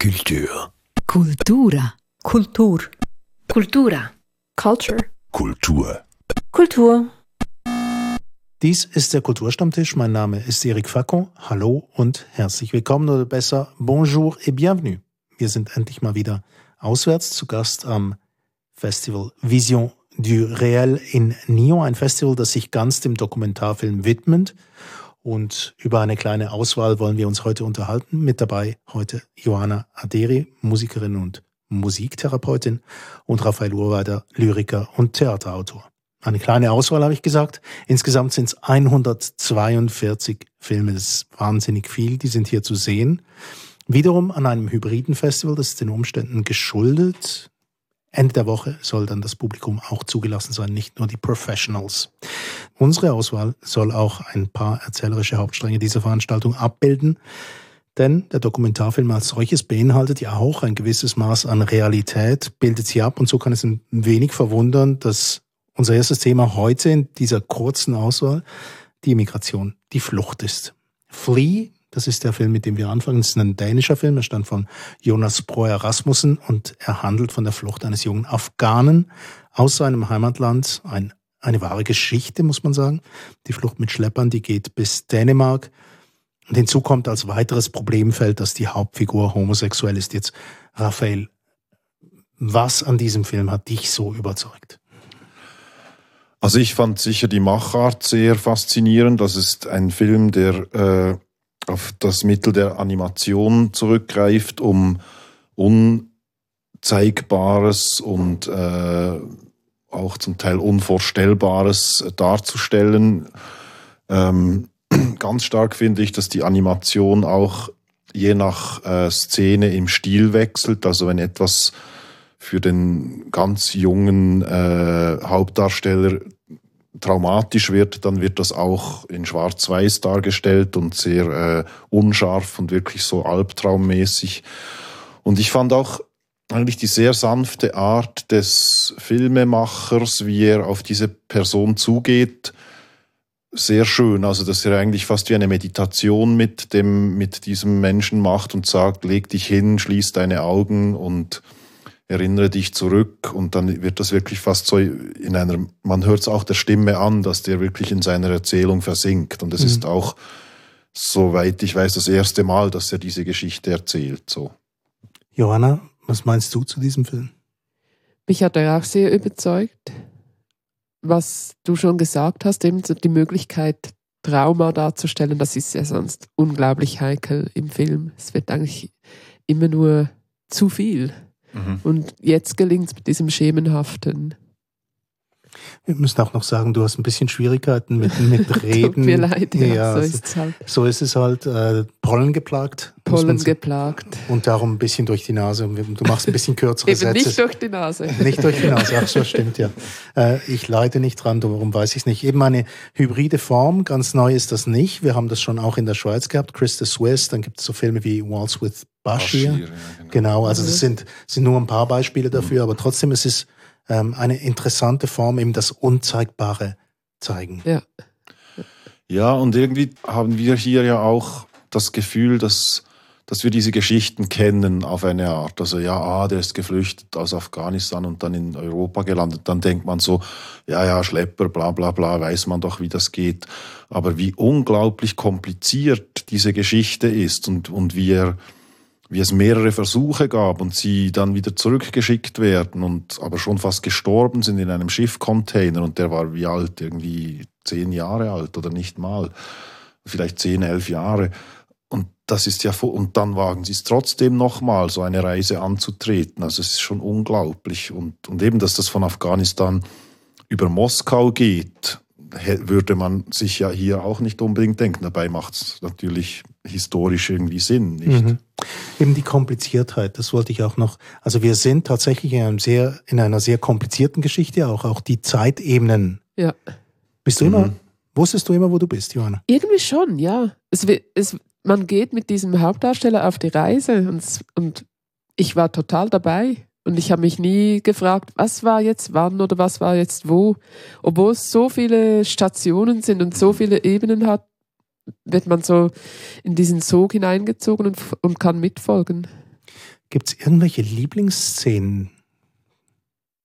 Kultur. Kultura. Kultur. Kultura. Culture. Kultur. Kultur. Dies ist der Kulturstammtisch. Mein Name ist Eric Facon. Hallo und herzlich willkommen oder besser Bonjour et bienvenue. Wir sind endlich mal wieder auswärts zu Gast am Festival Vision du Réel in Nyon, ein Festival, das sich ganz dem Dokumentarfilm widmet. Und über eine kleine Auswahl wollen wir uns heute unterhalten. Mit dabei heute Johanna Aderi, Musikerin und Musiktherapeutin und Raphael Urweider, Lyriker und Theaterautor. Eine kleine Auswahl habe ich gesagt. Insgesamt sind es 142 Filme. Das ist wahnsinnig viel. Die sind hier zu sehen. Wiederum an einem hybriden Festival. Das ist den Umständen geschuldet. Ende der Woche soll dann das Publikum auch zugelassen sein, nicht nur die Professionals. Unsere Auswahl soll auch ein paar erzählerische Hauptstränge dieser Veranstaltung abbilden, denn der Dokumentarfilm als solches beinhaltet ja auch ein gewisses Maß an Realität, bildet sie ab und so kann es ein wenig verwundern, dass unser erstes Thema heute in dieser kurzen Auswahl die Migration, die Flucht ist. Flee das ist der Film, mit dem wir anfangen. Das ist ein dänischer Film. Er stand von Jonas Breuer Rasmussen und er handelt von der Flucht eines jungen Afghanen aus seinem Heimatland. Ein, eine wahre Geschichte, muss man sagen. Die Flucht mit Schleppern, die geht bis Dänemark. Und hinzu kommt als weiteres Problemfeld, dass die Hauptfigur homosexuell ist. Jetzt, Raphael, was an diesem Film hat dich so überzeugt? Also ich fand sicher die Machart sehr faszinierend. Das ist ein Film, der äh, auf das Mittel der Animation zurückgreift, um Unzeigbares und äh, auch zum Teil Unvorstellbares darzustellen. Ähm, ganz stark finde ich, dass die Animation auch je nach äh, Szene im Stil wechselt. Also wenn etwas für den ganz jungen äh, Hauptdarsteller traumatisch wird, dann wird das auch in Schwarz-Weiß dargestellt und sehr äh, unscharf und wirklich so albtraummäßig. Und ich fand auch eigentlich die sehr sanfte Art des Filmemachers, wie er auf diese Person zugeht, sehr schön. Also, dass er eigentlich fast wie eine Meditation mit dem, mit diesem Menschen macht und sagt, leg dich hin, schließ deine Augen und erinnere dich zurück und dann wird das wirklich fast so in einer, man hört es auch der Stimme an, dass der wirklich in seiner Erzählung versinkt und es mhm. ist auch, soweit ich weiß, das erste Mal, dass er diese Geschichte erzählt, so. Johanna, was meinst du zu diesem Film? Mich hat er auch sehr überzeugt. Was du schon gesagt hast, eben die Möglichkeit, Trauma darzustellen, das ist ja sonst unglaublich heikel im Film. Es wird eigentlich immer nur zu viel. Mhm. Und jetzt gelingt es mit diesem Schemenhaften. Wir müssen auch noch sagen, du hast ein bisschen Schwierigkeiten mit, mit Reden. Tut mir leid, ja, ja so ist es halt. So ist es halt. Äh, Pollen geplagt. Pollen geplagt. Und darum ein bisschen durch die Nase. Du machst ein bisschen kürzere Eben Sätze. nicht durch die Nase. Nicht durch die Nase, ach so, stimmt ja. Äh, ich leide nicht dran, darum weiß ich es nicht. Eben eine hybride Form, ganz neu ist das nicht. Wir haben das schon auch in der Schweiz gehabt, Chris the Swiss, dann gibt es so Filme wie Waltz with Bashir. Bashir ja, genau. genau. also das mhm. sind, sind nur ein paar Beispiele dafür, aber trotzdem ist es ähm, eine interessante Form, eben das Unzeigbare zeigen. Ja. Ja, und irgendwie haben wir hier ja auch das Gefühl, dass, dass wir diese Geschichten kennen auf eine Art. Also ja, ah, der ist geflüchtet aus Afghanistan und dann in Europa gelandet. Dann denkt man so, ja, ja, Schlepper, bla bla bla, weiß man doch, wie das geht. Aber wie unglaublich kompliziert diese Geschichte ist und, und wie er wie es mehrere Versuche gab und sie dann wieder zurückgeschickt werden und aber schon fast gestorben sind in einem Schiffcontainer und der war wie alt, irgendwie zehn Jahre alt oder nicht mal, vielleicht zehn, elf Jahre. Und das ist ja, und dann wagen sie es trotzdem nochmal, so eine Reise anzutreten. Also es ist schon unglaublich. Und, und eben, dass das von Afghanistan über Moskau geht, würde man sich ja hier auch nicht unbedingt denken. Dabei macht es natürlich historisch irgendwie Sinn, nicht? Mhm. Eben die Kompliziertheit, das wollte ich auch noch. Also wir sind tatsächlich in, einem sehr, in einer sehr komplizierten Geschichte, auch, auch die Zeitebenen. Ja. Bist du mhm. immer, wusstest du immer, wo du bist, Johanna? Irgendwie schon, ja. Es, es, man geht mit diesem Hauptdarsteller auf die Reise und, und ich war total dabei. Und ich habe mich nie gefragt, was war jetzt wann oder was war jetzt wo. Obwohl es so viele Stationen sind und so viele Ebenen hat, wird man so in diesen Sog hineingezogen und, und kann mitfolgen. Gibt es irgendwelche Lieblingsszenen?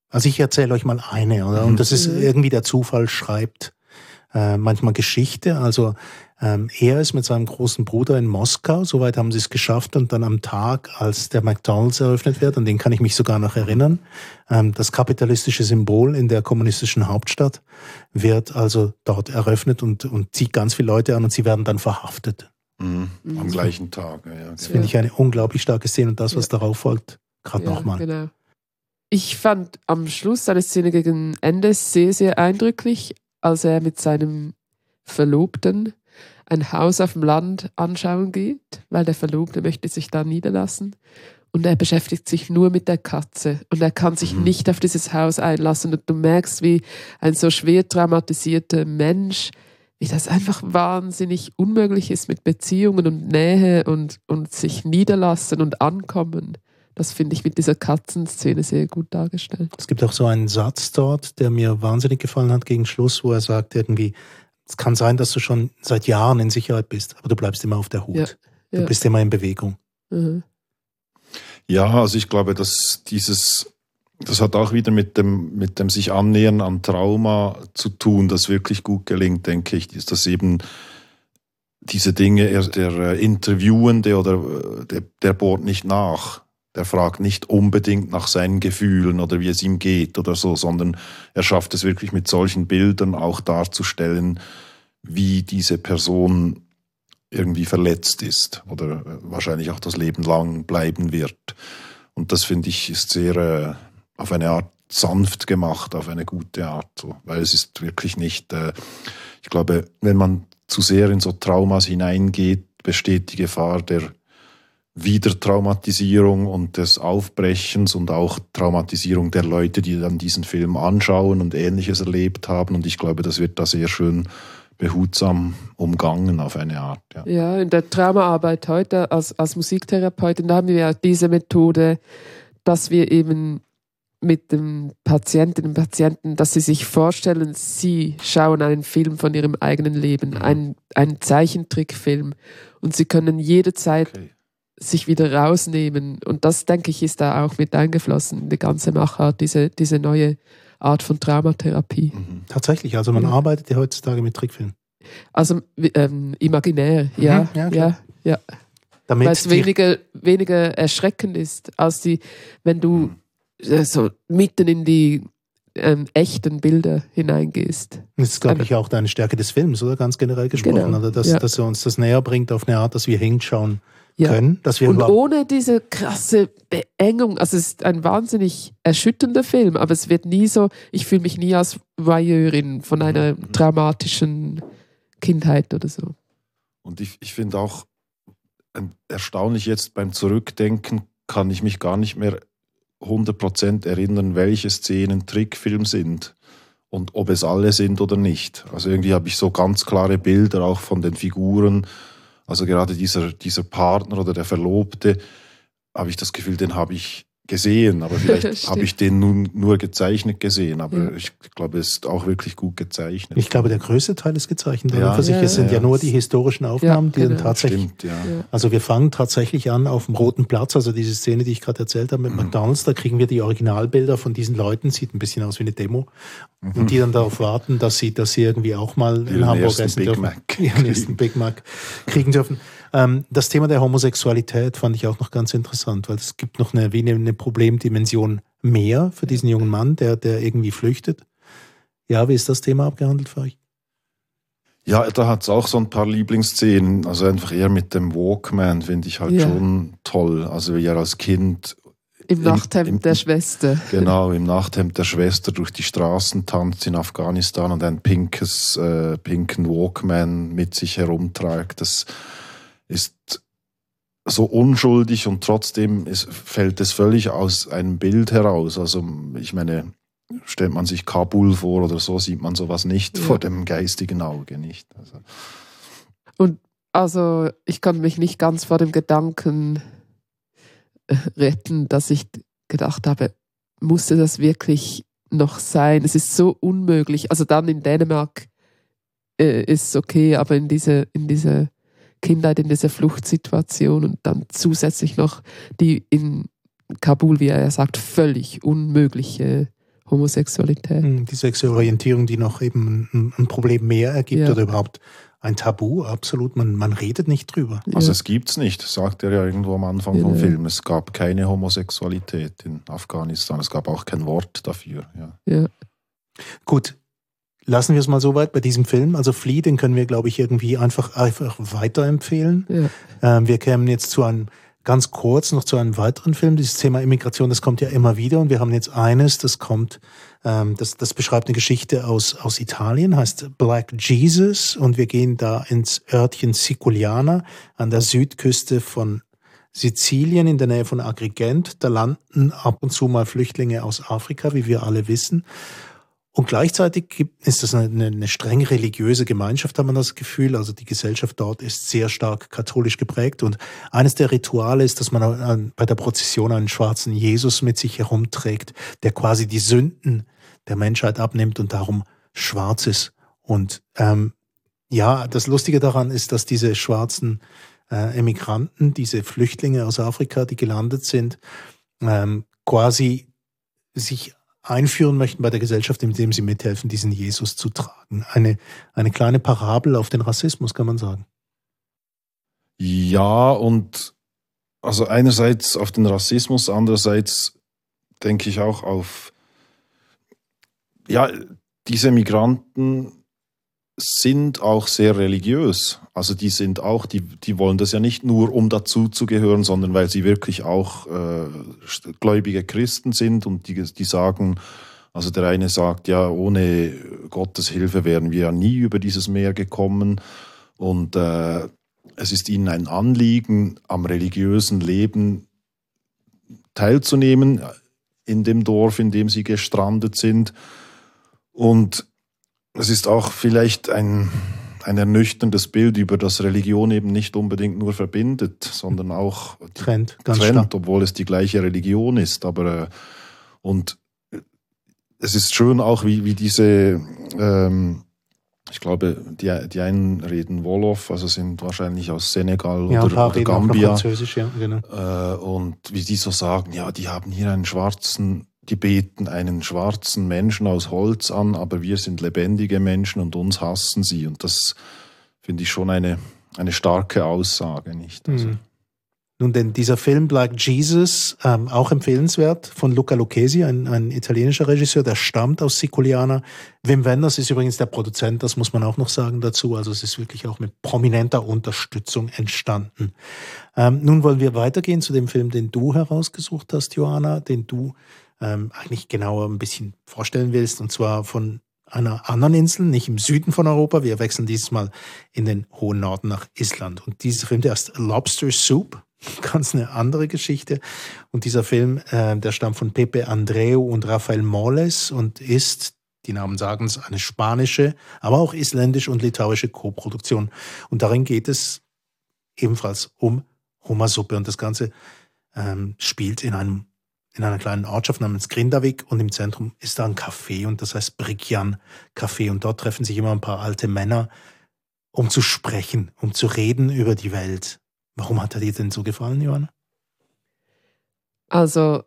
Also ich erzähle euch mal eine, oder? Und das ist Mhm. irgendwie der Zufall schreibt äh, manchmal Geschichte. Also ähm, er ist mit seinem großen Bruder in Moskau, soweit haben sie es geschafft und dann am Tag, als der McDonald's eröffnet wird, an den kann ich mich sogar noch erinnern, ähm, das kapitalistische Symbol in der kommunistischen Hauptstadt wird also dort eröffnet und, und zieht ganz viele Leute an und sie werden dann verhaftet. Mhm. Am Mhm. gleichen Tag. Ja, ja, Das genau. finde ich eine unglaublich starke Szene und das, was Ja. darauf folgt, gerade Ja, nochmal. Genau. Ich fand am Schluss eine Szene gegen Ende sehr, sehr eindrücklich, als er mit seinem Verlobten ein Haus auf dem Land anschauen geht, weil der Verlobte möchte sich da niederlassen. Und er beschäftigt sich nur mit der Katze und er kann sich Mhm. nicht auf dieses Haus einlassen. Und du merkst, wie ein so schwer traumatisierter Mensch, wie das einfach wahnsinnig unmöglich ist mit Beziehungen und Nähe und, und sich niederlassen und ankommen. Das finde ich mit dieser Katzenszene sehr gut dargestellt. Es gibt auch so einen Satz dort, der mir wahnsinnig gefallen hat gegen Schluss, wo er sagt irgendwie, es kann sein, dass du schon seit Jahren in Sicherheit bist, aber du bleibst immer auf der Hut. Ja, Du ja. bist immer in Bewegung. Mhm. Ja, also ich glaube, dass dieses, das hat auch wieder mit dem, mit dem sich annähern an Trauma zu tun, das wirklich gut gelingt, denke ich, ist das eben diese Dinge, er- der äh, Interviewende oder äh, der, der bohrt nicht nach. Der fragt nicht unbedingt nach seinen Gefühlen oder wie es ihm geht oder so, sondern er schafft es wirklich mit solchen Bildern auch darzustellen, wie diese Person irgendwie verletzt ist oder wahrscheinlich auch das Leben lang bleiben wird. Und das finde ich ist sehr äh, auf eine Art sanft gemacht, auf eine gute Art, so. weil es ist wirklich nicht, äh, ich glaube, wenn man zu sehr in so Traumas hineingeht, besteht die Gefahr der Wiedertraumatisierung und des Aufbrechens und auch Traumatisierung der Leute, die dann diesen Film anschauen und ähnliches erlebt haben. Und ich glaube, das wird da sehr schön behutsam umgangen auf eine Art. Ja. Ja, in der Traumaarbeit heute als, als Musiktherapeutin, da haben wir ja diese Methode, dass wir eben mit dem Patientinnen und Patienten, dass sie sich vorstellen, sie schauen einen Film von ihrem eigenen Leben, Mhm. einen, einen Zeichentrickfilm und sie können jederzeit Okay. Sich wieder rausnehmen. Und das, denke ich, ist da auch mit eingeflossen, die ganze Machart, diese, diese neue Art von Traumatherapie. Mhm. Tatsächlich, also man Ja. arbeitet ja heutzutage mit Trickfilmen. Also ähm, imaginär, ja, Mhm, ja, ja, ja, Damit weil es weniger, weniger erschreckend ist, als die, wenn du äh, so mitten in die ähm, echten Bilder hineingehst. Das ist, glaube ich, auch eine Stärke des Films, oder? Ganz generell gesprochen. Genau, Oder dass, ja. dass er uns das näher bringt auf eine Art, dass wir hinschauen Ja. können. Dass wir Und ohne diese krasse Beengung, also es ist ein wahnsinnig erschütternder Film, aber es wird nie so, ich fühle mich nie als Voyeurin von einer Mhm. traumatischen Kindheit oder so. Und ich, ich finde auch ähm, erstaunlich jetzt beim Zurückdenken kann ich mich gar nicht mehr 100% erinnern, welche Szenen Trickfilm sind und ob es alle sind oder nicht. Also irgendwie habe ich so ganz klare Bilder auch von den Figuren. Also gerade dieser, dieser Partner oder der Verlobte, habe ich das Gefühl, den habe ich gesehen, aber vielleicht habe ich den nun nur gezeichnet gesehen. Aber Ja. ich glaube, es ist auch wirklich gut gezeichnet. ich glaube, der größte Teil ist gezeichnet. Ja. Für sich, Ja, es sind ja, nur die historischen Aufnahmen, die dann genau. tatsächlich Stimmt, ja. Also wir fangen tatsächlich an auf dem Roten Platz, also diese Szene, die ich gerade erzählt habe mit Mhm. McDonalds, da kriegen wir die Originalbilder von diesen Leuten, sieht ein bisschen aus wie eine Demo, und die dann darauf warten, dass sie, dass sie irgendwie auch mal Ihren in Hamburg ersten essen Big dürfen. Mac Ihren ersten Big Mac kriegen dürfen. Ähm, das Thema der Homosexualität fand ich auch noch ganz interessant, weil es gibt noch eine, wie eine, eine Problemdimension mehr für diesen jungen Mann, der, der irgendwie flüchtet. Ja, wie ist das Thema abgehandelt für euch? Ja, da hat es auch so ein paar Lieblingsszenen. Also einfach eher mit dem Walkman finde ich halt Ja. schon toll. Also wie er als Kind Im Im- Nachthemd im- der Schwester. genau im Nachthemd der Schwester durch die Straßen tanzt in Afghanistan und ein pinkes, äh, pinken Walkman mit sich herumträgt. Das ist so unschuldig und trotzdem ist, fällt es völlig aus einem Bild heraus. Also ich meine, stellt man sich Kabul vor oder so, sieht man sowas nicht Ja. vor dem geistigen Auge nicht. Also, Also ich konnte mich nicht ganz vor dem Gedanken äh, retten, dass ich gedacht habe, musste das wirklich noch sein? Es ist so unmöglich. Also dann in Dänemark äh, ist es okay, aber in diese, in diese Kindheit in dieser Fluchtsituation und dann zusätzlich noch die in Kabul, wie er sagt, völlig unmögliche Homosexualität. Hm, Die sexuelle Orientierung, die noch eben ein, Problem mehr ergibt Ja. oder überhaupt ein Tabu, absolut. Man, man redet nicht drüber. Also Ja. es gibt's nicht, sagt er ja irgendwo am Anfang Ja. vom Film. Es gab keine Homosexualität in Afghanistan. Es gab auch kein Wort dafür. Ja. Ja. Gut, lassen wir es mal so weit bei diesem Film. Also Flea, den können wir, glaube ich, irgendwie einfach, einfach weiterempfehlen. Ja. Ähm, wir kämen jetzt zu einem, ganz kurz noch zu einem weiteren Film. Dieses Thema Immigration, das kommt ja immer wieder und wir haben jetzt eines, das kommt, ähm, das, das beschreibt eine Geschichte aus, aus Italien, heißt Black Jesus und wir gehen da ins Örtchen Siculiana an der Südküste von Sizilien in der Nähe von Agrigent. Da landen ab und zu mal Flüchtlinge aus Afrika, wie wir alle wissen. Und gleichzeitig gibt, ist das eine, eine streng religiöse Gemeinschaft, hat man das Gefühl. Also die Gesellschaft dort ist sehr stark katholisch geprägt. Und eines der Rituale ist, dass man an- bei der Prozession einen schwarzen Jesus mit sich herumträgt, der quasi die Sünden der Menschheit abnimmt und darum schwarz ist. Und ähm, ja, das Lustige daran ist, dass diese schwarzen äh, Emigranten, diese Flüchtlinge aus Afrika, die gelandet sind, ähm, quasi sich einführen möchten bei der Gesellschaft, indem sie mithelfen, diesen Jesus zu tragen. Eine, eine kleine Parabel auf den Rassismus, kann man sagen. Ja, und also einerseits auf den Rassismus, andererseits denke ich auch auf, ja, diese Migranten sind auch sehr religiös. Also die sind auch, die, die wollen das ja nicht nur, um dazu zu gehören, sondern weil sie wirklich auch äh, gläubige Christen sind und die, die sagen, also der eine sagt, ja, ohne Gottes Hilfe wären wir ja nie über dieses Meer gekommen. Und äh, es ist ihnen ein Anliegen, am religiösen Leben teilzunehmen in dem Dorf, in dem sie gestrandet sind. Und es ist auch vielleicht ein, ein ernüchterndes Bild, über das Religion eben nicht unbedingt nur verbindet, sondern auch Trend, ganz trennt, stark. obwohl es die gleiche Religion ist. Aber äh, und es ist schön auch, wie, wie diese, ähm, ich glaube, die, die einen reden Wolof, also sind wahrscheinlich aus Senegal Ja, oder, oder Gambia. Französisch, ja, genau. Äh, und wie die so sagen, ja, die haben hier einen schwarzen, die beten einen schwarzen Menschen aus Holz an, aber wir sind lebendige Menschen und uns hassen sie. Und das finde ich schon eine, eine starke Aussage, nicht? Also, Mhm. Nun, denn dieser Film Black Jesus, ähm, auch empfehlenswert, von Luca Lucchesi, ein, ein italienischer Regisseur, der stammt aus Siculiana. Wim Wenders ist übrigens der Produzent, das muss man auch noch sagen dazu. Also es ist wirklich auch mit prominenter Unterstützung entstanden. Ähm, nun wollen wir weitergehen zu dem Film, den du herausgesucht hast, Johanna, den du ähm, eigentlich genauer ein bisschen vorstellen willst, und zwar von einer anderen Insel, nicht im Süden von Europa. Wir wechseln dieses Mal in den hohen Norden nach Island. Und dieser Film, der heißt Lobster Soup, ganz eine andere Geschichte. Und dieser Film, äh, der stammt von Pepe Andreu und Rafael Moles und ist, die Namen sagen es, eine spanische, aber auch isländisch und litauische Koproduktion. Und darin geht es ebenfalls um Hummersuppe. Und das Ganze ähm, spielt in einem in einer kleinen Ortschaft namens Grindavik und im Zentrum ist da ein Café und das heißt Brikjan Café und dort treffen sich immer ein paar alte Männer, um zu sprechen, um zu reden über die Welt. Warum hat er dir denn so gefallen, Johanna? Also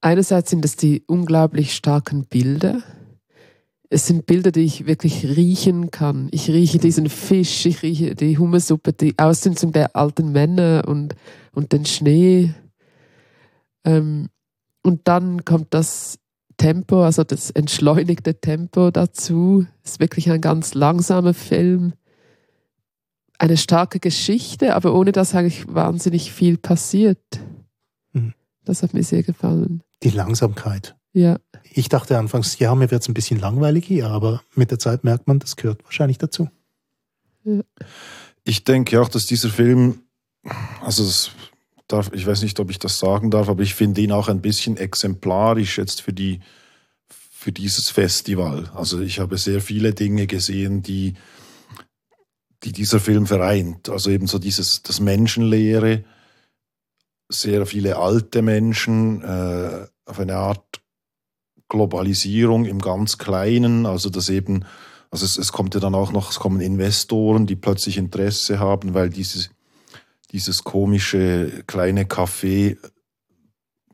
einerseits sind es die unglaublich starken Bilder. Es sind Bilder, die ich wirklich riechen kann. Ich rieche diesen Fisch, ich rieche die Hummersuppe, die Ausdünstung der alten Männer und, und den Schnee. Ähm, und dann kommt das Tempo, also das entschleunigte Tempo dazu. Es ist wirklich ein ganz langsamer Film. Eine starke Geschichte, aber ohne dass eigentlich wahnsinnig viel passiert. Mhm. Das hat mir sehr gefallen. Die Langsamkeit. Ja, Ich dachte anfangs, ja, mir wird es ein bisschen langweilig hier, aber mit der Zeit merkt man, das gehört wahrscheinlich dazu. Ich denke auch, dass dieser Film, also das darf, ich weiß nicht, ob ich das sagen darf, aber ich finde ihn auch ein bisschen exemplarisch jetzt für die für dieses Festival. Also ich habe sehr viele Dinge gesehen, die die dieser Film vereint. Also eben so dieses das Menschenleere, sehr viele alte Menschen, äh, auf eine Art Globalisierung im ganz Kleinen, also dass eben Also es, es kommt ja dann auch noch, es kommen Investoren, die plötzlich Interesse haben, weil dieses, dieses komische kleine Café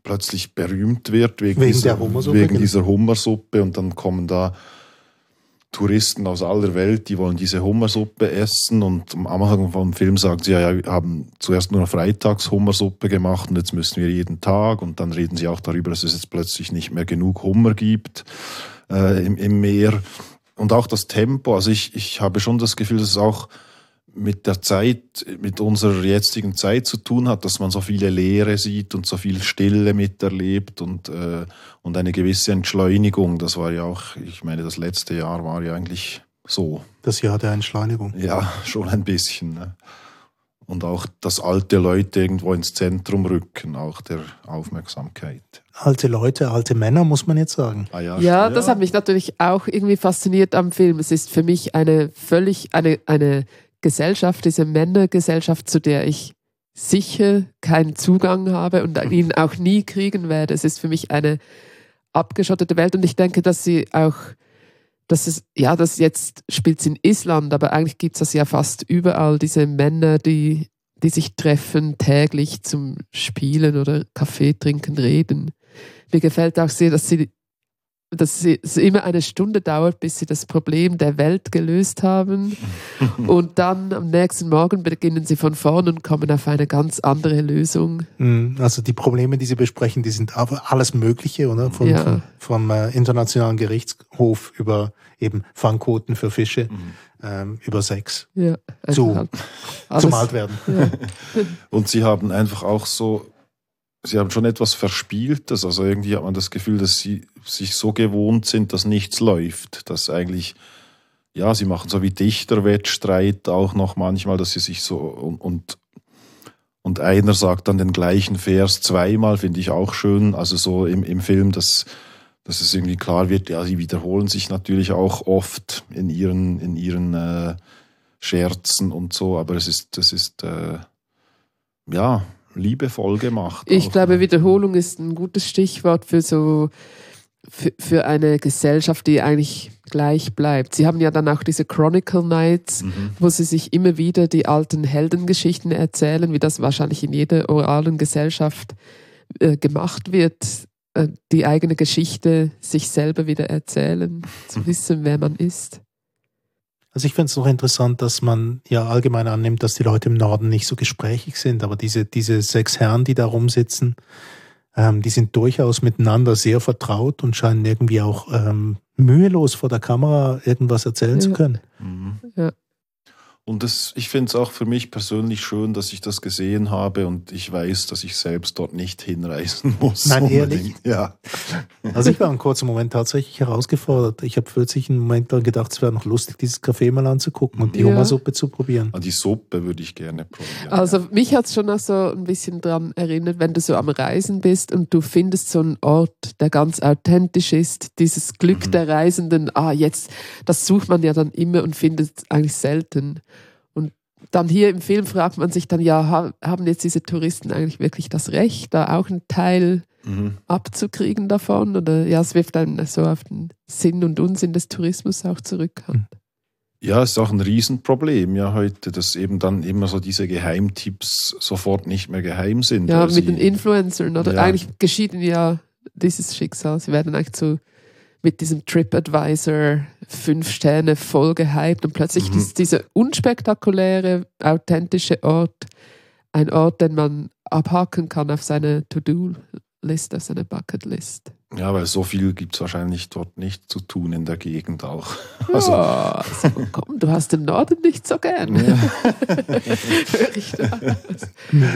plötzlich berühmt wird wegen, Wegen dieser, Hummersuppe, wegen genau. dieser Hummersuppe und dann kommen da Touristen aus aller Welt, die wollen diese Hummersuppe essen und am Anfang vom Film sagt sie, ja, ja, wir haben zuerst nur freitags Hummersuppe gemacht und jetzt müssen wir jeden Tag und dann reden sie auch darüber, dass es jetzt plötzlich nicht mehr genug Hummer gibt äh, im, im Meer und auch das Tempo, also ich, ich habe schon das Gefühl, dass es auch mit der Zeit, mit unserer jetzigen Zeit zu tun hat, dass man so viele Leere sieht und so viel Stille miterlebt und, äh, und eine gewisse Entschleunigung. Das war ja auch, ich meine, das letzte Jahr war ja eigentlich so. Das Jahr der Entschleunigung. Ja, schon ein bisschen. Ne? Und auch, dass alte Leute irgendwo ins Zentrum rücken, auch der Aufmerksamkeit. Alte Leute, alte Männer, muss man jetzt sagen. Ah, ja, Ja, das hat mich natürlich auch irgendwie fasziniert am Film. Es ist für mich eine völlig, eine, eine Gesellschaft, diese Männergesellschaft, zu der ich sicher keinen Zugang habe und ihn auch nie kriegen werde. Es ist für mich eine abgeschottete Welt und ich denke, dass sie auch, dass es, ja, das jetzt spielt es in Island, aber eigentlich gibt es das ja fast überall, diese Männer, die, die sich treffen täglich zum Spielen oder Kaffee trinken, reden. Mir gefällt auch sehr, dass sie dass es immer eine Stunde dauert, bis sie das Problem der Welt gelöst haben. und dann am nächsten Morgen beginnen sie von vorn und kommen auf eine ganz andere Lösung. Mm, Also die Probleme, die Sie besprechen, die sind alles Mögliche, oder? Von, Ja. vom, vom äh, Internationalen Gerichtshof über eben Fangquoten für Fische, Mhm. ähm, über Sex, Ja, Zu- halt zum Altwerden. Ja. Und sie haben einfach auch so, sie haben schon etwas Verspieltes. Also irgendwie hat man das Gefühl, dass sie sich so gewohnt sind, dass nichts läuft. Dass eigentlich, ja, sie machen so wie Dichterwettstreit auch noch manchmal, dass sie sich so und, und, und einer sagt dann den gleichen Vers zweimal, finde ich auch schön. Also so im, im Film, dass, dass es irgendwie klar wird, ja, sie wiederholen sich natürlich auch oft in ihren, in ihren äh, Scherzen und so, aber es ist, das ist, äh, ja, liebevoll gemacht. Ich glaube? Wiederholung ist ein gutes Stichwort für so für, für eine Gesellschaft, die eigentlich gleich bleibt. Sie haben ja dann auch diese Chronicle Nights, Mhm. wo sie sich immer wieder die alten Heldengeschichten erzählen, wie das wahrscheinlich in jeder oralen Gesellschaft äh, gemacht wird, äh, die eigene Geschichte sich selber wieder erzählen, zu wissen, wer man ist. Also ich finde es noch interessant, dass man ja allgemein annimmt, dass die Leute im Norden nicht so gesprächig sind, aber diese, diese sechs Herren, die da rumsitzen, ähm, die sind durchaus miteinander sehr vertraut und scheinen irgendwie auch ähm, mühelos vor der Kamera irgendwas erzählen zu Ja. können. Mhm. Ja. Und das, ich finde es auch für mich persönlich schön, dass ich das gesehen habe und ich weiß, dass ich selbst dort nicht hinreisen muss. Nein, unbedingt. ehrlich? Ja. Also ich war einen kurzen Moment tatsächlich herausgefordert. Ich habe plötzlich einen Moment dann gedacht, es wäre noch lustig, dieses Café mal anzugucken und die Ja. Hummersuppe zu probieren. Ah, Die Suppe würde ich gerne probieren. Also mich hat es schon auch so ein bisschen dran erinnert, wenn du so am Reisen bist und du findest so einen Ort, der ganz authentisch ist, dieses Glück Mhm. der Reisenden, ah jetzt, das sucht man ja dann immer und findet es eigentlich selten. Dann hier im Film fragt man sich dann, ja, ha- haben jetzt diese Touristen eigentlich wirklich das Recht, da auch einen Teil Mhm. abzukriegen davon? Oder ja, es wirft dann so auf den Sinn und Unsinn des Tourismus auch zurück. Mhm. Ja, ist auch ein Riesenproblem ja heute, dass eben dann immer so diese Geheimtipps sofort nicht mehr geheim sind. Ja, weil mit sie- den Influencern. Oder Ja. eigentlich geschieht ihnen ja dieses Schicksal. Sie werden eigentlich zu mit diesem TripAdvisor fünf Sterne voll gehypt und plötzlich Mhm. ist dieser unspektakuläre, authentische Ort ein Ort, den man abhaken kann auf seine To-Do-List, auf seine Bucket-List. Ja, weil so viel gibt es wahrscheinlich dort nicht zu tun in der Gegend auch. Also, ja, also, komm, du hast den Norden nicht so gern. Ja.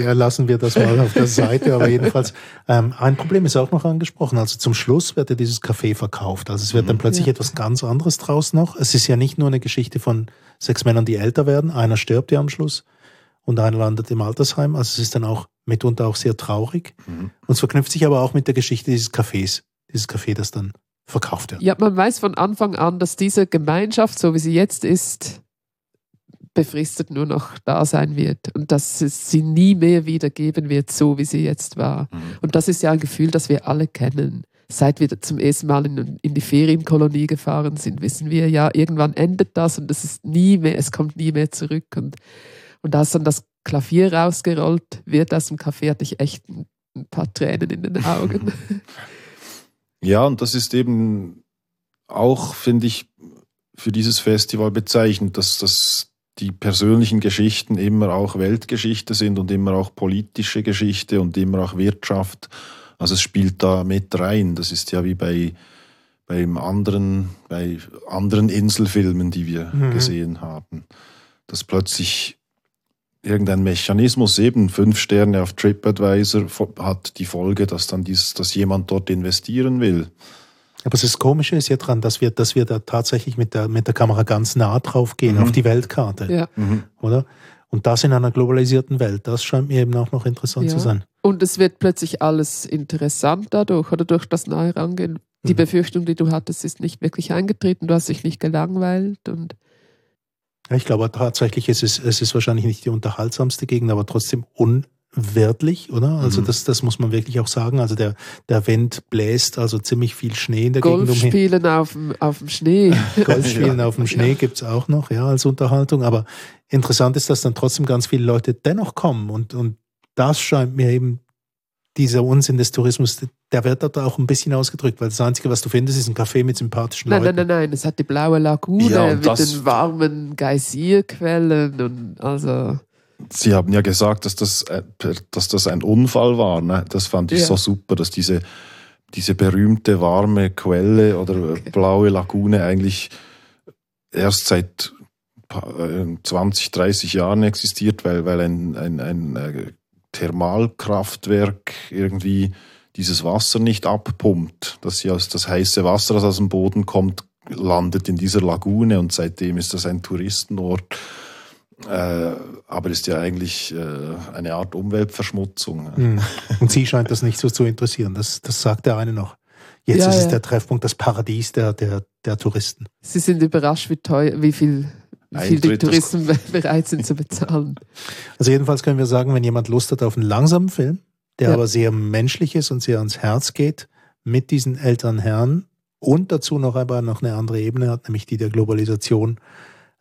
Ja, lassen wir das mal auf der Seite. Aber jedenfalls, ähm, ein Problem ist auch noch angesprochen. Also zum Schluss wird ja dieses Café verkauft. Also es wird dann Mhm. plötzlich Ja. etwas ganz anderes draus noch. Es ist ja nicht nur eine Geschichte von sechs Männern, die älter werden. Einer stirbt ja am Schluss und einer landet im Altersheim. Also es ist dann auch mitunter auch sehr traurig. Mhm. Und es verknüpft sich aber auch mit der Geschichte dieses Cafés. Dieses Café, das dann verkauft wird. Ja, man weiß von Anfang an, dass diese Gemeinschaft, so wie sie jetzt ist, befristet nur noch da sein wird und dass es sie nie mehr wieder geben wird, so wie sie jetzt war. Mhm. Und das ist ja ein Gefühl, das wir alle kennen. seit wir zum ersten Mal in, in die Ferienkolonie gefahren sind, wissen wir ja, irgendwann endet das und es ist nie mehr, es kommt nie mehr zurück. Und, und als dann das Klavier rausgerollt wird aus dem Café, hatte ich echt ein, ein paar Tränen in den Augen. Ja, und das ist eben auch, finde ich, für dieses Festival bezeichnend, dass das die persönlichen Geschichten immer auch Weltgeschichte sind und immer auch politische Geschichte und immer auch Wirtschaft. Also es spielt da mit rein. Das ist ja wie bei beim anderen, bei anderen Inselfilmen, die wir mhm. gesehen haben. Dass plötzlich irgendein Mechanismus, eben fünf Sterne auf TripAdvisor, hat die Folge, dass dann dies, dass jemand dort investieren will. Aber das Komische ist ja dran, dass wir, dass wir da tatsächlich mit der, mit der Kamera ganz nah drauf gehen, mhm. auf die Weltkarte. Ja. Mhm. Oder? Und das in einer globalisierten Welt, das scheint mir eben auch noch interessant ja. zu sein. Und es wird plötzlich alles interessant dadurch oder durch das nahe Rangehen. Die mhm. Befürchtung, die du hattest, ist nicht wirklich eingetreten. Du hast dich nicht gelangweilt und ja, ich glaube tatsächlich, es ist, es ist wahrscheinlich nicht die unterhaltsamste Gegend, aber trotzdem unwirtlich, oder? Also mhm. das, das muss man wirklich auch sagen. Also der, der Wind bläst also ziemlich viel Schnee in der Golf Gegend umher. Golfspielen auf dem, auf dem Schnee. Golfspielen ja. auf dem Schnee ja. gibt's auch noch, ja, als Unterhaltung. Aber interessant ist, dass dann trotzdem ganz viele Leute dennoch kommen und, und das scheint mir eben dieser Unsinn des Tourismus, der wird dort auch ein bisschen ausgedrückt, weil das Einzige, was du findest, ist ein Café mit sympathischen nein, Leuten. Nein, nein, nein, es hat die blaue Lagune ja, mit den warmen Geysirquellen und also... Sie haben ja gesagt, dass das, äh, dass das ein Unfall war. Ne? Das fand ich ja. so super, dass diese, diese berühmte warme Quelle oder okay. blaue Lagune eigentlich erst seit 20, 30 äh, Jahren existiert, weil, weil ein, ein, ein äh, Thermalkraftwerk irgendwie dieses Wasser nicht abpumpt, dass sie aus das heiße Wasser, das aus dem Boden kommt, landet in dieser Lagune und seitdem ist das ein Touristenort. Äh, aber ist ja eigentlich äh, eine Art Umweltverschmutzung. Mhm. Und sie scheint das nicht so zu interessieren. Das, das sagt der eine noch. Jetzt ja, ist es ja. der Treffpunkt, das Paradies der, der, der Touristen. Sie sind überrascht, wie teuer, wie viel wie viel die Touristen bereit sind zu bezahlen. Also jedenfalls können wir sagen, wenn jemand Lust hat auf einen langsamen Film, der ja. aber sehr menschlich ist und sehr ans Herz geht, mit diesen älteren Herren und dazu noch aber noch eine andere Ebene hat, nämlich die der Globalisation,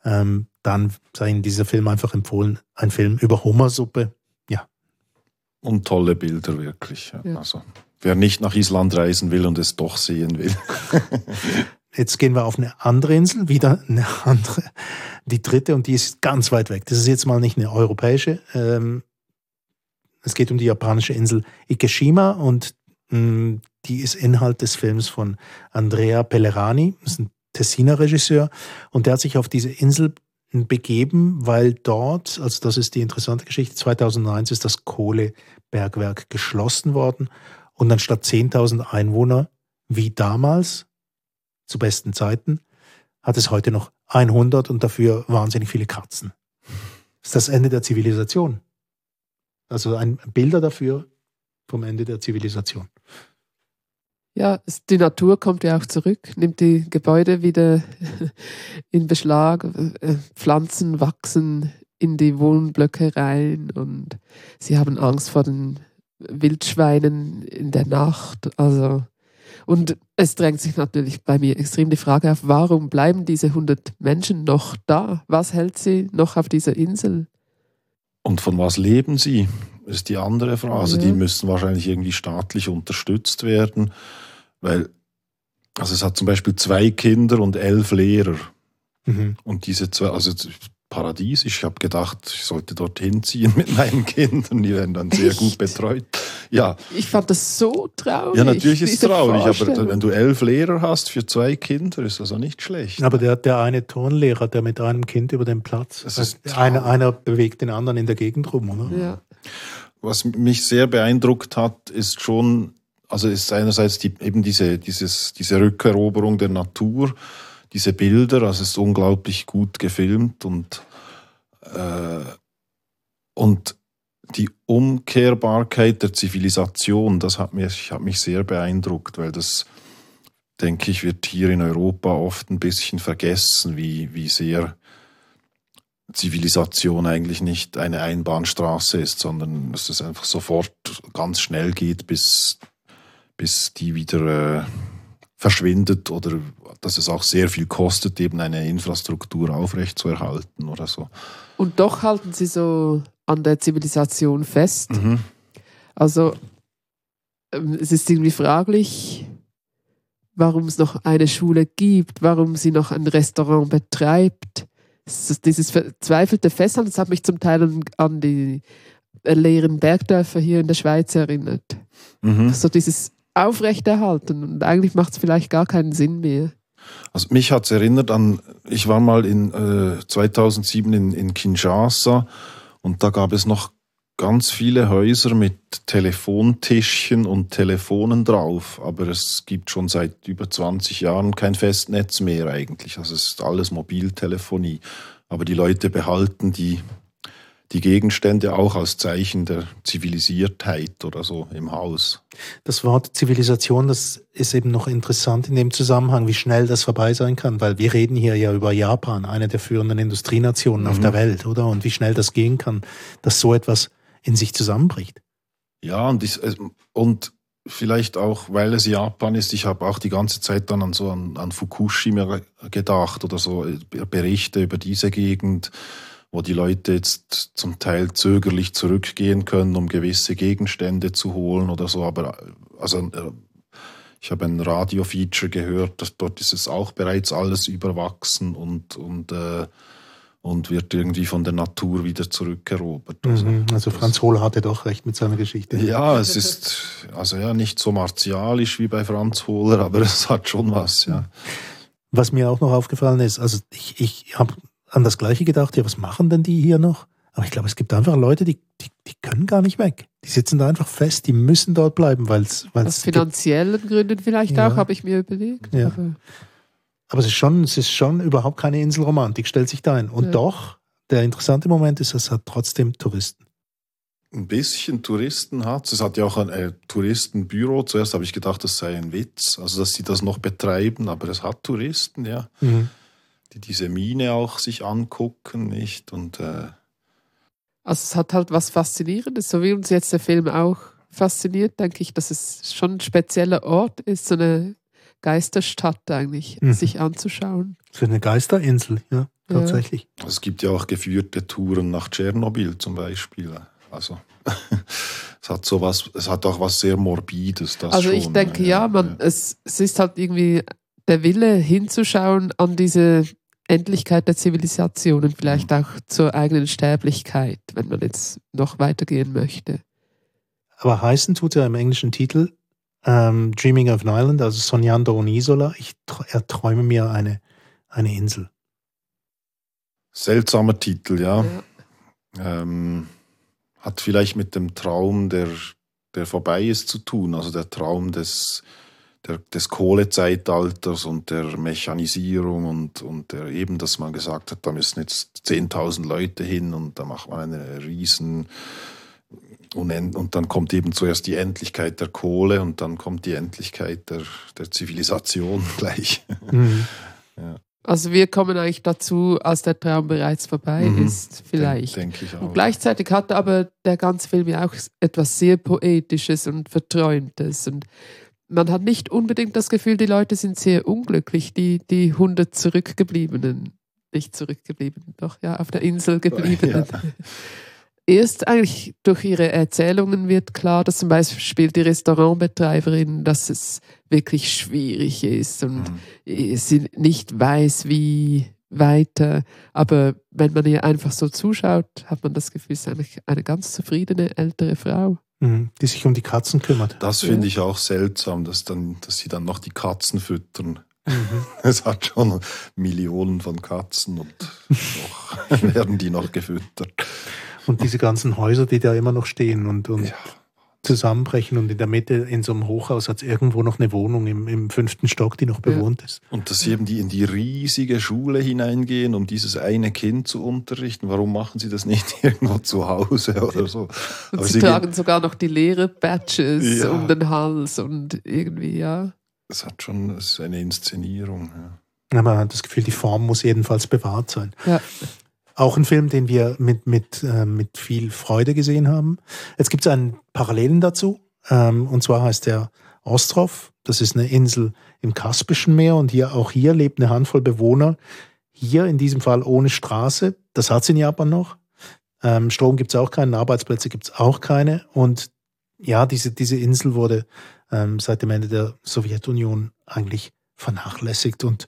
ähm, dann sei Ihnen dieser Film einfach empfohlen. Ein Film über Hummersuppe, ja. Und tolle Bilder wirklich. Ja. Also wer nicht nach Island reisen will und es doch sehen will. Jetzt gehen wir auf eine andere Insel, wieder eine andere, die dritte und die ist ganz weit weg. Das ist jetzt mal nicht eine europäische. Ähm, es geht um die japanische Insel Ikeshima und mh, mm, die ist Inhalt des Films von Andrea Pellerani, das ist ein Tessiner Regisseur und der hat sich auf diese Insel begeben, weil dort, also das ist die interessante Geschichte, 2001 ist das Kohlebergwerk geschlossen worden und anstatt 10.000 Einwohner wie damals zu besten Zeiten, hat es heute noch 100 und dafür wahnsinnig viele Katzen. Das ist das Ende der Zivilisation. Also ein Bilder dafür vom Ende der Zivilisation. Ja, die Natur kommt ja auch zurück, nimmt die Gebäude wieder in Beschlag, äh, Pflanzen wachsen in die Wohnblöcke rein und sie haben Angst vor den Wildschweinen in der Nacht. Also und es drängt sich natürlich bei mir extrem die Frage auf, warum bleiben diese 100 Menschen noch da? Was hält sie noch auf dieser Insel? Und von was leben sie? Ist die andere Frage. Also ja. die müssen wahrscheinlich irgendwie staatlich unterstützt werden, weil also es hat zum Beispiel zwei Kinder und elf Lehrer. Mhm. Und diese zwei, also Paradies. Ich habe gedacht, ich sollte dorthin ziehen mit meinen Kindern. Die werden dann sehr Echt? gut betreut. Ja. Ich fand das so traurig. Ja, natürlich ist es traurig, aber wenn du elf Lehrer hast für zwei Kinder, ist das auch nicht schlecht. Aber der, der eine Turnlehrer, der mit einem Kind über den Platz, das ist einer, einer bewegt den anderen in der Gegend rum, oder? Ja. Was mich sehr beeindruckt hat, ist schon, also ist einerseits die, eben diese, dieses, diese Rückeroberung der Natur diese Bilder, also es ist unglaublich gut gefilmt und, äh, und die Umkehrbarkeit der Zivilisation, das hat mich, hat mich sehr beeindruckt, weil das, denke ich, wird hier in Europa oft ein bisschen vergessen, wie, wie sehr Zivilisation eigentlich nicht eine Einbahnstraße ist, sondern dass es einfach sofort ganz schnell geht bis bis die wieder äh, verschwindet oder dass es auch sehr viel kostet, eben eine Infrastruktur aufrechtzuerhalten oder so. Und doch halten sie so an der Zivilisation fest. Mhm. Also ähm, es ist irgendwie fraglich, warum es noch eine Schule gibt, warum sie noch ein Restaurant betreibt. Dieses verzweifelte Festhalten, das hat mich zum Teil an, an die leeren Bergdörfer hier in der Schweiz erinnert. Mhm. So dieses Aufrechterhalten und eigentlich macht es vielleicht gar keinen Sinn mehr. Also mich hat es erinnert an, ich war mal in äh, 2007 in, in Kinshasa und da gab es noch ganz viele Häuser mit Telefontischchen und Telefonen drauf, aber es gibt schon seit über 20 Jahren kein Festnetz mehr eigentlich. Also es ist alles Mobiltelefonie. Aber die Leute behalten die, die Gegenstände auch als Zeichen der Zivilisiertheit oder so im Haus. Das Wort Zivilisation, das ist eben noch interessant in dem Zusammenhang, wie schnell das vorbei sein kann, weil wir reden hier ja über Japan, eine der führenden Industrienationen auf Mhm. der Welt, oder? Und wie schnell das gehen kann, dass so etwas in sich zusammenbricht. Ja, und, ich, und vielleicht auch, weil es Japan ist, ich habe auch die ganze Zeit dann an so an, an Fukushima gedacht oder so Berichte über diese Gegend, wo die Leute jetzt zum Teil zögerlich zurückgehen können, um gewisse Gegenstände zu holen oder so. Aber äh, also äh, ich habe ein Radio-Feature gehört, dass dort ist es auch bereits alles überwachsen und und äh, und wird irgendwie von der Natur wieder zurückerobert. Also, Mhm. Also das- Franz Hohl hatte doch recht mit seiner Geschichte. ja, es ist also ja nicht so martialisch wie bei Franz Hohler, aber es hat schon was, ja. Was mir auch noch aufgefallen ist, also ich, ich habe an das Gleiche gedacht, ja, was machen denn die hier noch? Aber ich glaube, es gibt einfach Leute, die, die, die können gar nicht weg. Die sitzen da einfach fest, die müssen dort bleiben, weil es weil Aus es finanziellen Gründen vielleicht Ja. auch, habe ich mir überlegt. Ja. Aber Aber es ist schon, es ist schon überhaupt keine Inselromantik, stellt sich da ein. Und Ja. doch, der interessante Moment ist, es hat trotzdem Touristen. Ein bisschen Touristen hat es. hat ja auch ein äh, Touristenbüro. Zuerst habe ich gedacht, das sei ein Witz, also dass sie das noch betreiben, aber es hat Touristen, ja, die diese Mine auch sich angucken, nicht? Und äh, Also es hat halt was Faszinierendes, so wie uns jetzt der Film auch fasziniert, denke ich, dass es schon ein spezieller Ort ist, so eine Geisterstadt eigentlich, Mhm. sich anzuschauen. So eine Geisterinsel, ja, Ja. tatsächlich. es gibt ja auch geführte Touren nach Tschernobyl zum Beispiel. Also es hat sowas, es hat auch was sehr Morbides. Das also ich schon, denke, ja, man, Es, es ist halt irgendwie der Wille hinzuschauen an diese Endlichkeit der Zivilisation und vielleicht auch zur eigenen Sterblichkeit, wenn man jetzt noch weitergehen möchte. Aber heißen tut er im englischen Titel ähm, Dreaming of an Island, also Sognando un'isola. Ich tr- erträume mir eine, eine Insel. Seltsamer Titel, ja. Ja. ähm, hat vielleicht mit dem Traum, der, der vorbei ist, zu tun. Also der Traum des, der, des Kohlezeitalters und der Mechanisierung und, und der eben, dass man gesagt hat, da müssen jetzt 10.000 Leute hin und da macht man eine riesen und dann kommt eben zuerst die Endlichkeit der Kohle und dann kommt die Endlichkeit der, der Zivilisation gleich. Mhm. Also wir kommen eigentlich dazu, als der Traum bereits vorbei Mhm. ist, vielleicht. Denke ich auch. Und gleichzeitig hat aber der ganze Film ja auch etwas sehr Poetisches und Verträumtes. Und man hat nicht unbedingt das Gefühl, die Leute sind sehr unglücklich, die, die 100 Zurückgebliebenen. Nicht zurückgebliebenen, doch ja, auf der Insel gebliebenen. Ja. Erst eigentlich durch ihre Erzählungen wird klar, dass zum Beispiel die Restaurantbetreiberin, dass es wirklich schwierig ist und Mhm. sie nicht weiß, wie weiter. Aber wenn man ihr einfach so zuschaut, hat man das Gefühl, es ist eigentlich eine ganz zufriedene ältere Frau. Mhm. Die sich um die Katzen kümmert. Das Ja. finde ich auch seltsam, dass, dann, dass sie dann noch die Katzen füttern. Mhm. Es hat schon Millionen von Katzen und doch werden die noch gefüttert. Und diese ganzen Häuser, die da immer noch stehen und, und Ja. Zusammenbrechen und in der Mitte in so einem Hochhaus hat es irgendwo noch eine Wohnung im, im fünften Stock, die noch Ja. bewohnt ist. Und dass sie eben die in die riesige Schule hineingehen, um dieses eine Kind zu unterrichten. Warum machen sie das nicht irgendwo zu Hause oder so? Und Aber sie, sie tragen sogar noch die Lehrer-Badges Ja. um den Hals und irgendwie, ja. Es hat schon es ist eine Inszenierung. Ja. Aber man hat das Gefühl, die Form muss jedenfalls bewahrt sein. Ja. Auch ein Film, den wir mit, mit, äh, mit viel Freude gesehen haben. Jetzt gibt es einen Parallelen dazu. Ähm, und zwar heißt der Ostrov. Das ist eine Insel im Kaspischen Meer und hier auch hier lebt eine Handvoll Bewohner. Hier in diesem Fall ohne Straße. Das hat es in Japan noch. Ähm, Strom gibt es auch keinen, Arbeitsplätze gibt es auch keine. Und ja, diese, diese Insel wurde ähm, seit dem Ende der Sowjetunion eigentlich vernachlässigt. Und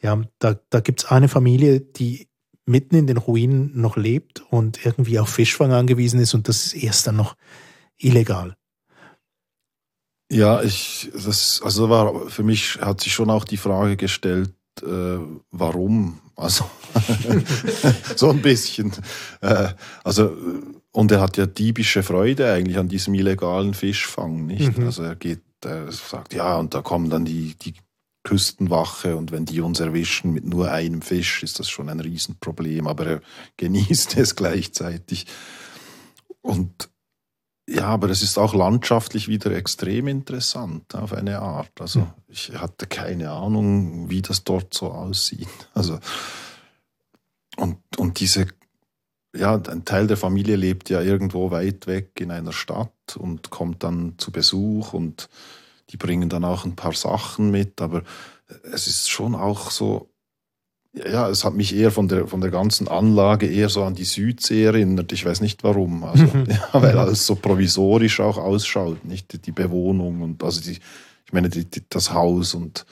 ja, da, da gibt es eine Familie, die mitten in den Ruinen noch lebt und irgendwie auf Fischfang angewiesen ist und das ist erst dann noch illegal. Ja, ich, das, also war, für mich hat sich schon auch die Frage gestellt, äh, warum? Also, so ein bisschen. Äh, also, und er hat ja diebische Freude eigentlich an diesem illegalen Fischfang, nicht? Mhm. Also er geht, er sagt, ja, und da kommen dann die, die Küstenwache und wenn die uns erwischen mit nur einem Fisch, ist das schon ein Riesenproblem, aber er genießt es gleichzeitig. Und ja, aber es ist auch landschaftlich wieder extrem interessant auf eine Art. Also ich hatte keine Ahnung, wie das dort so aussieht. Also und, und diese, ja, ein Teil der Familie lebt ja irgendwo weit weg in einer Stadt und kommt dann zu Besuch und die bringen dann auch ein paar Sachen mit, aber es ist schon auch so, ja, es hat mich eher von der, von der ganzen Anlage eher so an die Südsee erinnert. Ich weiß nicht warum. Also, ja, weil alles so provisorisch auch ausschaut, nicht die Bewohnung und also die, ich meine, die, die, das Haus und,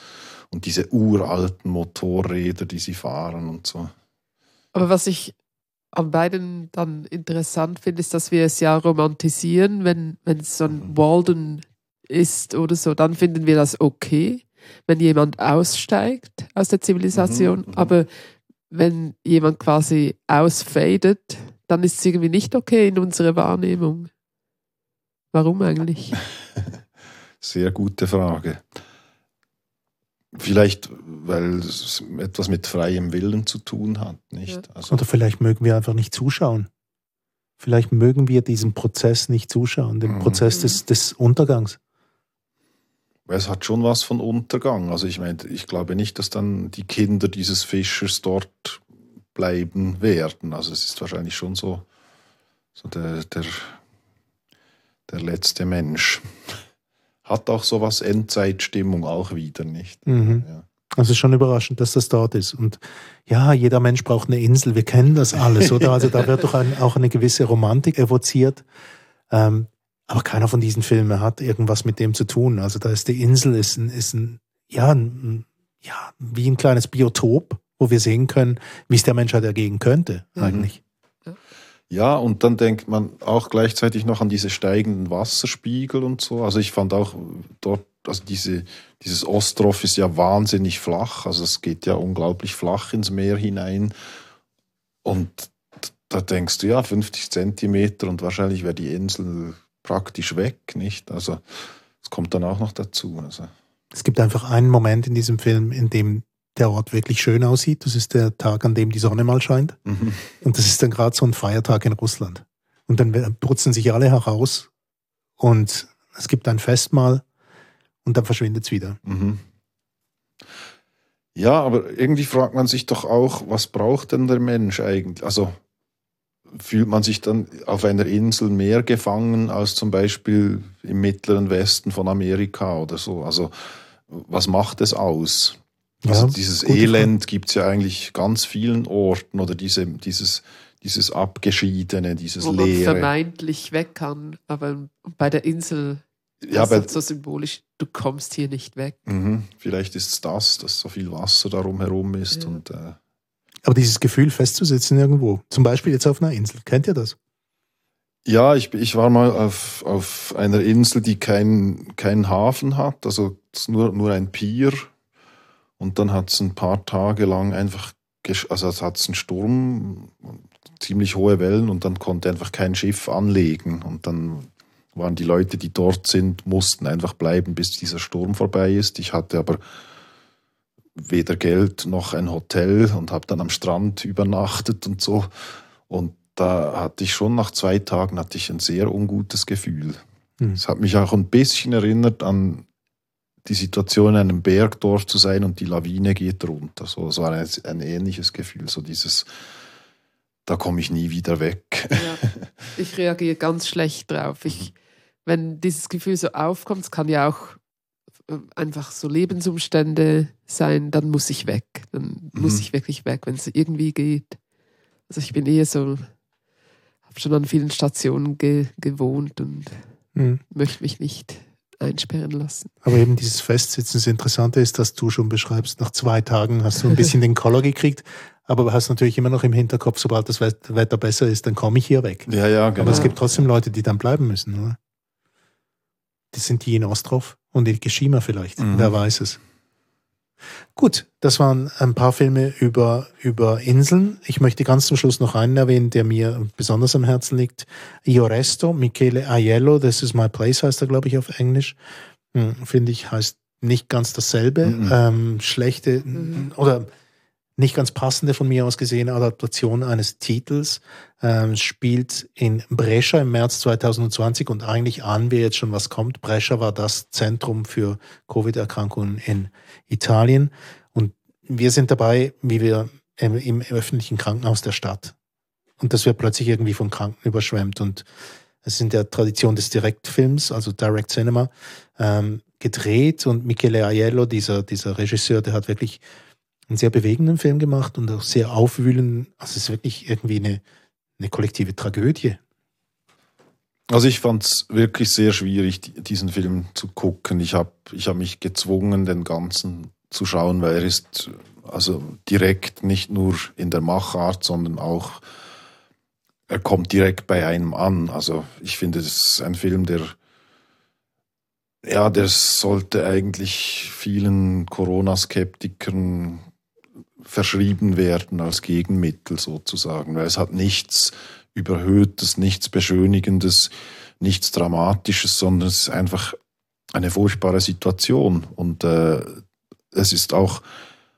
und diese uralten Motorräder, die sie fahren und so. Aber was ich an beiden dann interessant finde, ist, dass wir es ja romantisieren, wenn, wenn es so ein mhm. Walden ist oder so, dann finden wir das okay wenn jemand aussteigt aus der Zivilisation, mhm, mhm, aber wenn jemand quasi ausfadet, dann ist es irgendwie nicht okay in unserer Wahrnehmung. Warum eigentlich? Sehr gute Frage. Vielleicht, weil es etwas mit freiem Willen zu tun hat, nicht? Ja. Also Oder vielleicht mögen wir einfach nicht zuschauen. Vielleicht mögen wir diesem Prozess nicht zuschauen, dem mhm. Prozess des, des Untergangs es hat schon was von Untergang. Also ich meine, ich glaube nicht, dass dann die Kinder dieses Fischers dort bleiben werden. Also es ist wahrscheinlich schon so, so der, der, der letzte Mensch. Hat auch so was Endzeitstimmung auch wieder, nicht? Mhm. Ja. Also schon überraschend, dass das dort ist. Und ja, jeder Mensch braucht eine Insel. Wir kennen das alles, oder? Also da wird doch ein, auch eine gewisse Romantik evoziert. Ähm, aber keiner von diesen Filmen hat irgendwas mit dem zu tun. Also da ist die Insel, ist ein, ist ein, ja, ein, ja, wie ein kleines Biotop, wo wir sehen können, wie es der Menschheit ergehen könnte, mhm. eigentlich. Ja, und dann denkt man auch gleichzeitig noch an diese steigenden Wasserspiegel und so. Also ich fand auch dort, also diese, dieses Ostrov ist ja wahnsinnig flach. Also es geht ja unglaublich flach ins Meer hinein. Und da denkst du, ja, 50 Zentimeter und wahrscheinlich wäre die Insel praktisch weg, nicht? Also es kommt dann auch noch dazu. Also. Es gibt einfach einen Moment in diesem Film, in dem der Ort wirklich schön aussieht. Das ist der Tag, an dem die Sonne mal scheint. Mhm. Und das ist dann gerade so ein Feiertag in Russland. Und dann putzen sich alle heraus und es gibt ein Festmahl und dann verschwindet es wieder. Mhm. Ja, aber irgendwie fragt man sich doch auch, was braucht denn der Mensch eigentlich? Also fühlt man sich dann auf einer Insel mehr gefangen als zum Beispiel im mittleren Westen von Amerika oder so. Also was macht es aus? Also ja, dieses Elend gibt es ja eigentlich ganz vielen Orten oder diese, dieses, dieses Abgeschiedene, dieses Wo man Leere. vermeintlich weg kann, aber bei der Insel ja, ist das so symbolisch, du kommst hier nicht weg. Mhm, vielleicht ist es das, dass so viel Wasser darum herum ist ja. und äh, aber dieses Gefühl festzusetzen irgendwo, zum Beispiel jetzt auf einer Insel, kennt ihr das? Ja, ich, ich war mal auf, auf einer Insel, die keinen kein Hafen hat, also nur, nur ein Pier. Und dann hat es ein paar Tage lang einfach, also es hat einen Sturm, ziemlich hohe Wellen und dann konnte einfach kein Schiff anlegen. Und dann waren die Leute, die dort sind, mussten einfach bleiben, bis dieser Sturm vorbei ist. Ich hatte aber weder Geld noch ein Hotel und habe dann am Strand übernachtet und so. Und da hatte ich schon nach zwei Tagen hatte ich ein sehr ungutes Gefühl. Hm. Es mhm. hat mich auch ein bisschen erinnert an die Situation in einem Bergdorf zu sein und die Lawine geht runter. So, es war ein, ein ähnliches Gefühl, so dieses, da komme ich nie wieder weg. Ja, ich reagiere ganz schlecht drauf. Ich wenn dieses Gefühl so aufkommt, es kann ja auch einfach so Lebensumstände sein, dann muss ich weg. Dann Mhm. muss ich wirklich weg, wenn es irgendwie geht. Also ich bin eher so, habe schon an vielen Stationen ge gewohnt und Mhm. möchte mich nicht einsperren lassen. Aber eben dieses Festsitzen, das Interessante ist, dass du schon beschreibst, nach zwei Tagen hast du ein bisschen den Koller gekriegt, aber du hast natürlich immer noch im Hinterkopf, sobald das Wet- Wetter besser ist, dann komme ich hier weg. Ja, ja, genau. Aber es gibt trotzdem Leute, die dann bleiben müssen, oder? Das sind die in Ostrov und in Geshima vielleicht. Mhm. Wer weiß es. Gut, das waren ein paar Filme über, über Inseln. Ich möchte ganz zum Schluss noch einen erwähnen, der mir besonders am Herzen liegt. Io Resto, Michele Aiello, This is my place heißt er, glaube ich, auf Englisch. Hm, Finde ich, heißt nicht ganz dasselbe. Mhm. Ähm, schlechte Mhm. oder nicht ganz passende von mir aus gesehene Adaptation eines Titels. Ähm, spielt in Brescia im März 2020 und eigentlich ahnen wir jetzt schon, was kommt. Brescia war das Zentrum für Covid-Erkrankungen in Italien. Und wir sind dabei, wie wir im, im öffentlichen Krankenhaus der Stadt. Und das wird plötzlich irgendwie von Kranken überschwemmt. Und es ist in der Tradition des Direktfilms, also Direct Cinema, ähm, gedreht. Und Michele Aiello, dieser, dieser Regisseur, der hat wirklich einen sehr bewegenden Film gemacht und auch sehr aufwühlend. Also es ist wirklich irgendwie eine, eine kollektive Tragödie. Also ich fand es wirklich sehr schwierig, die- diesen Film zu gucken. Ich habe ich hab mich gezwungen, den ganzen zu schauen, weil er ist also direkt nicht nur in der Machart, sondern auch er kommt direkt bei einem an. Also ich finde, es ist ein Film, der ja, der sollte eigentlich vielen Corona-Skeptikern verschrieben werden als Gegenmittel sozusagen, weil es hat nichts Überhöhtes, nichts Beschönigendes, nichts Dramatisches, sondern es ist einfach eine furchtbare Situation. Und äh, es ist auch,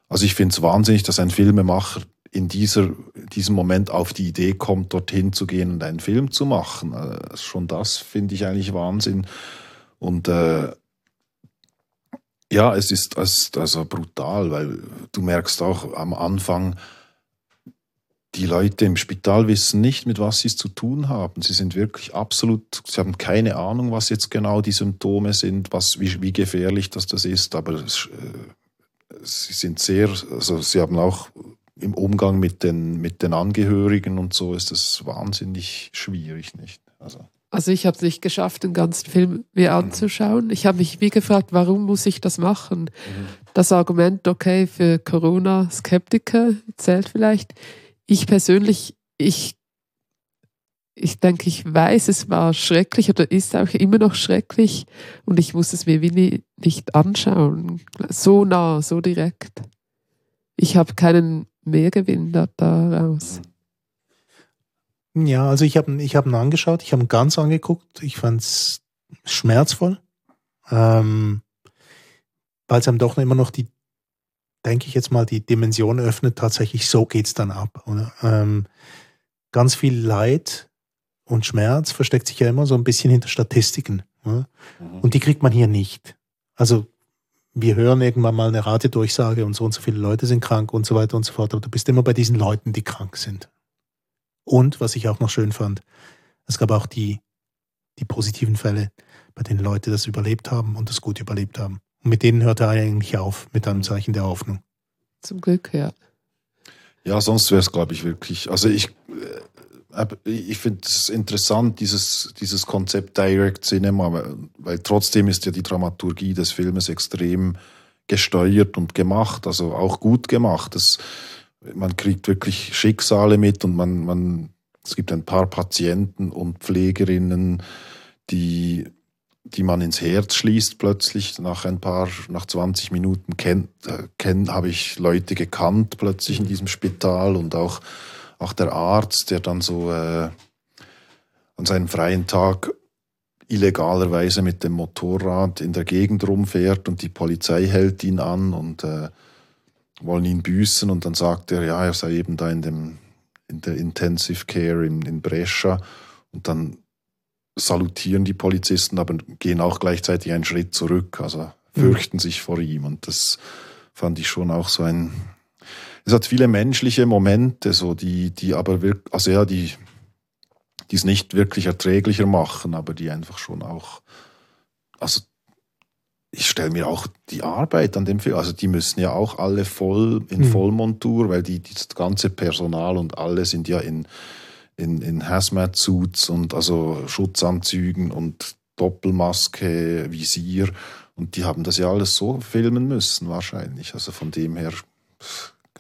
also ich finde es wahnsinnig, dass ein Filmemacher in dieser, diesem Moment auf die Idee kommt, dorthin zu gehen und einen Film zu machen. Äh, schon das finde ich eigentlich Wahnsinn. Und äh, ja, es ist, also brutal, weil du merkst auch am Anfang, die Leute im Spital wissen nicht, mit was sie es zu tun haben. Sie sind wirklich absolut, sie haben keine Ahnung, was jetzt genau die Symptome sind, was, wie, wie gefährlich das, das ist, aber es, äh, sie sind sehr, also sie haben auch im Umgang mit den, mit den Angehörigen und so ist das wahnsinnig schwierig, nicht? Also. Also ich habe es nicht geschafft, den ganzen Film mir anzuschauen. Ich habe mich wie gefragt, warum muss ich das machen? Das Argument, okay, für Corona-Skeptiker zählt vielleicht. Ich persönlich, ich, ich denke, ich weiß, es war schrecklich oder ist auch immer noch schrecklich und ich muss es mir wie nie, nicht anschauen. So nah, so direkt. Ich habe keinen Mehrgewinn da, daraus. Ja, also ich habe ich hab ihn angeschaut, ich habe ihn ganz angeguckt, ich fand es schmerzvoll, ähm, weil es einem doch immer noch die, denke ich jetzt mal, die Dimension öffnet, tatsächlich so geht's dann ab. Oder? Ähm, ganz viel Leid und Schmerz versteckt sich ja immer so ein bisschen hinter Statistiken. Oder? Und die kriegt man hier nicht. Also wir hören irgendwann mal eine Ratedurchsage und so und so viele Leute sind krank und so weiter und so fort, aber du bist immer bei diesen Leuten, die krank sind. Und was ich auch noch schön fand, es gab auch die, die positiven Fälle, bei denen Leute das überlebt haben und das gut überlebt haben. Und mit denen hört er eigentlich auf, mit einem Zeichen der Hoffnung. Zum Glück, ja. Ja, sonst wäre es, glaube ich, wirklich. Also ich, äh, ich finde es interessant, dieses, dieses Konzept Direct Cinema, weil, weil trotzdem ist ja die Dramaturgie des Filmes extrem gesteuert und gemacht, also auch gut gemacht. Das, man kriegt wirklich Schicksale mit und man, man, es gibt ein paar Patienten und Pflegerinnen, die, die man ins Herz schließt plötzlich. Nach ein paar, nach 20 Minuten kennt, äh, kenn, habe ich Leute gekannt plötzlich in diesem Spital und auch, auch der Arzt, der dann so äh, an seinem freien Tag illegalerweise mit dem Motorrad in der Gegend rumfährt und die Polizei hält ihn an und äh, wollen ihn büßen und dann sagt er, ja, er sei eben da in dem in der Intensive Care in, in Brescia. Und dann salutieren die Polizisten, aber gehen auch gleichzeitig einen Schritt zurück, also fürchten sich vor ihm. Und das fand ich schon auch so ein es hat viele menschliche Momente, so die, die aber wirklich, also ja, die, die es nicht wirklich erträglicher machen, aber die einfach schon auch, also ich stelle mir auch die Arbeit an dem Film, also die müssen ja auch alle voll in Mhm. Vollmontur, weil die, das ganze Personal und alle sind ja in, in, in Hazmat-Suits und also Schutzanzügen und Doppelmaske, Visier und die haben das ja alles so filmen müssen wahrscheinlich. Also von dem her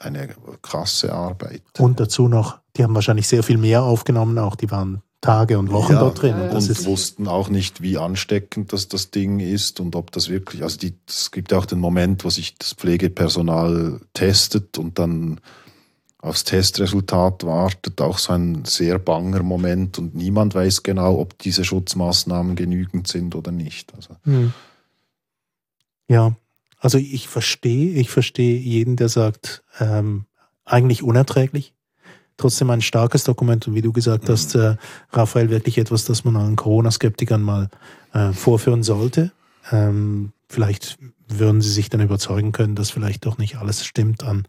eine krasse Arbeit. Und dazu noch, die haben wahrscheinlich sehr viel mehr aufgenommen, auch die waren Tage und Wochen Ja, dort drin. Und und wussten auch nicht, wie ansteckend das, das Ding ist und ob das wirklich, also die, es gibt ja auch den Moment, wo sich das Pflegepersonal testet und dann aufs Testresultat wartet, auch so ein sehr banger Moment und niemand weiß genau, ob diese Schutzmaßnahmen genügend sind oder nicht. Also, Hm. Ja, also ich verstehe, ich verstehe jeden, der sagt, ähm, eigentlich unerträglich. Trotzdem ein starkes Dokument und wie du gesagt Mhm. hast, äh, Raphael, wirklich etwas, das man an Corona-Skeptikern mal äh, vorführen sollte. Ähm, vielleicht würden sie sich dann überzeugen können, dass vielleicht doch nicht alles stimmt an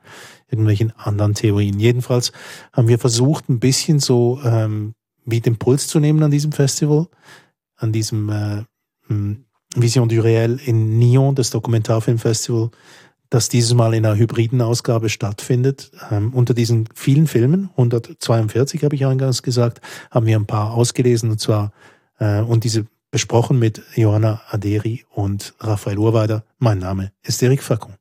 irgendwelchen anderen Theorien. Jedenfalls haben wir versucht, ein bisschen so ähm, wie den Puls zu nehmen an diesem Festival, an diesem äh, Vision du Réel in Nyon, das Dokumentarfilmfestival, das dieses Mal in einer hybriden Ausgabe stattfindet. Ähm, unter diesen vielen Filmen, 142 habe ich eingangs gesagt, haben wir ein paar ausgelesen und zwar äh, und diese besprochen mit Johanna Aderi und Raphael Urweider. Mein Name ist Eric Facon.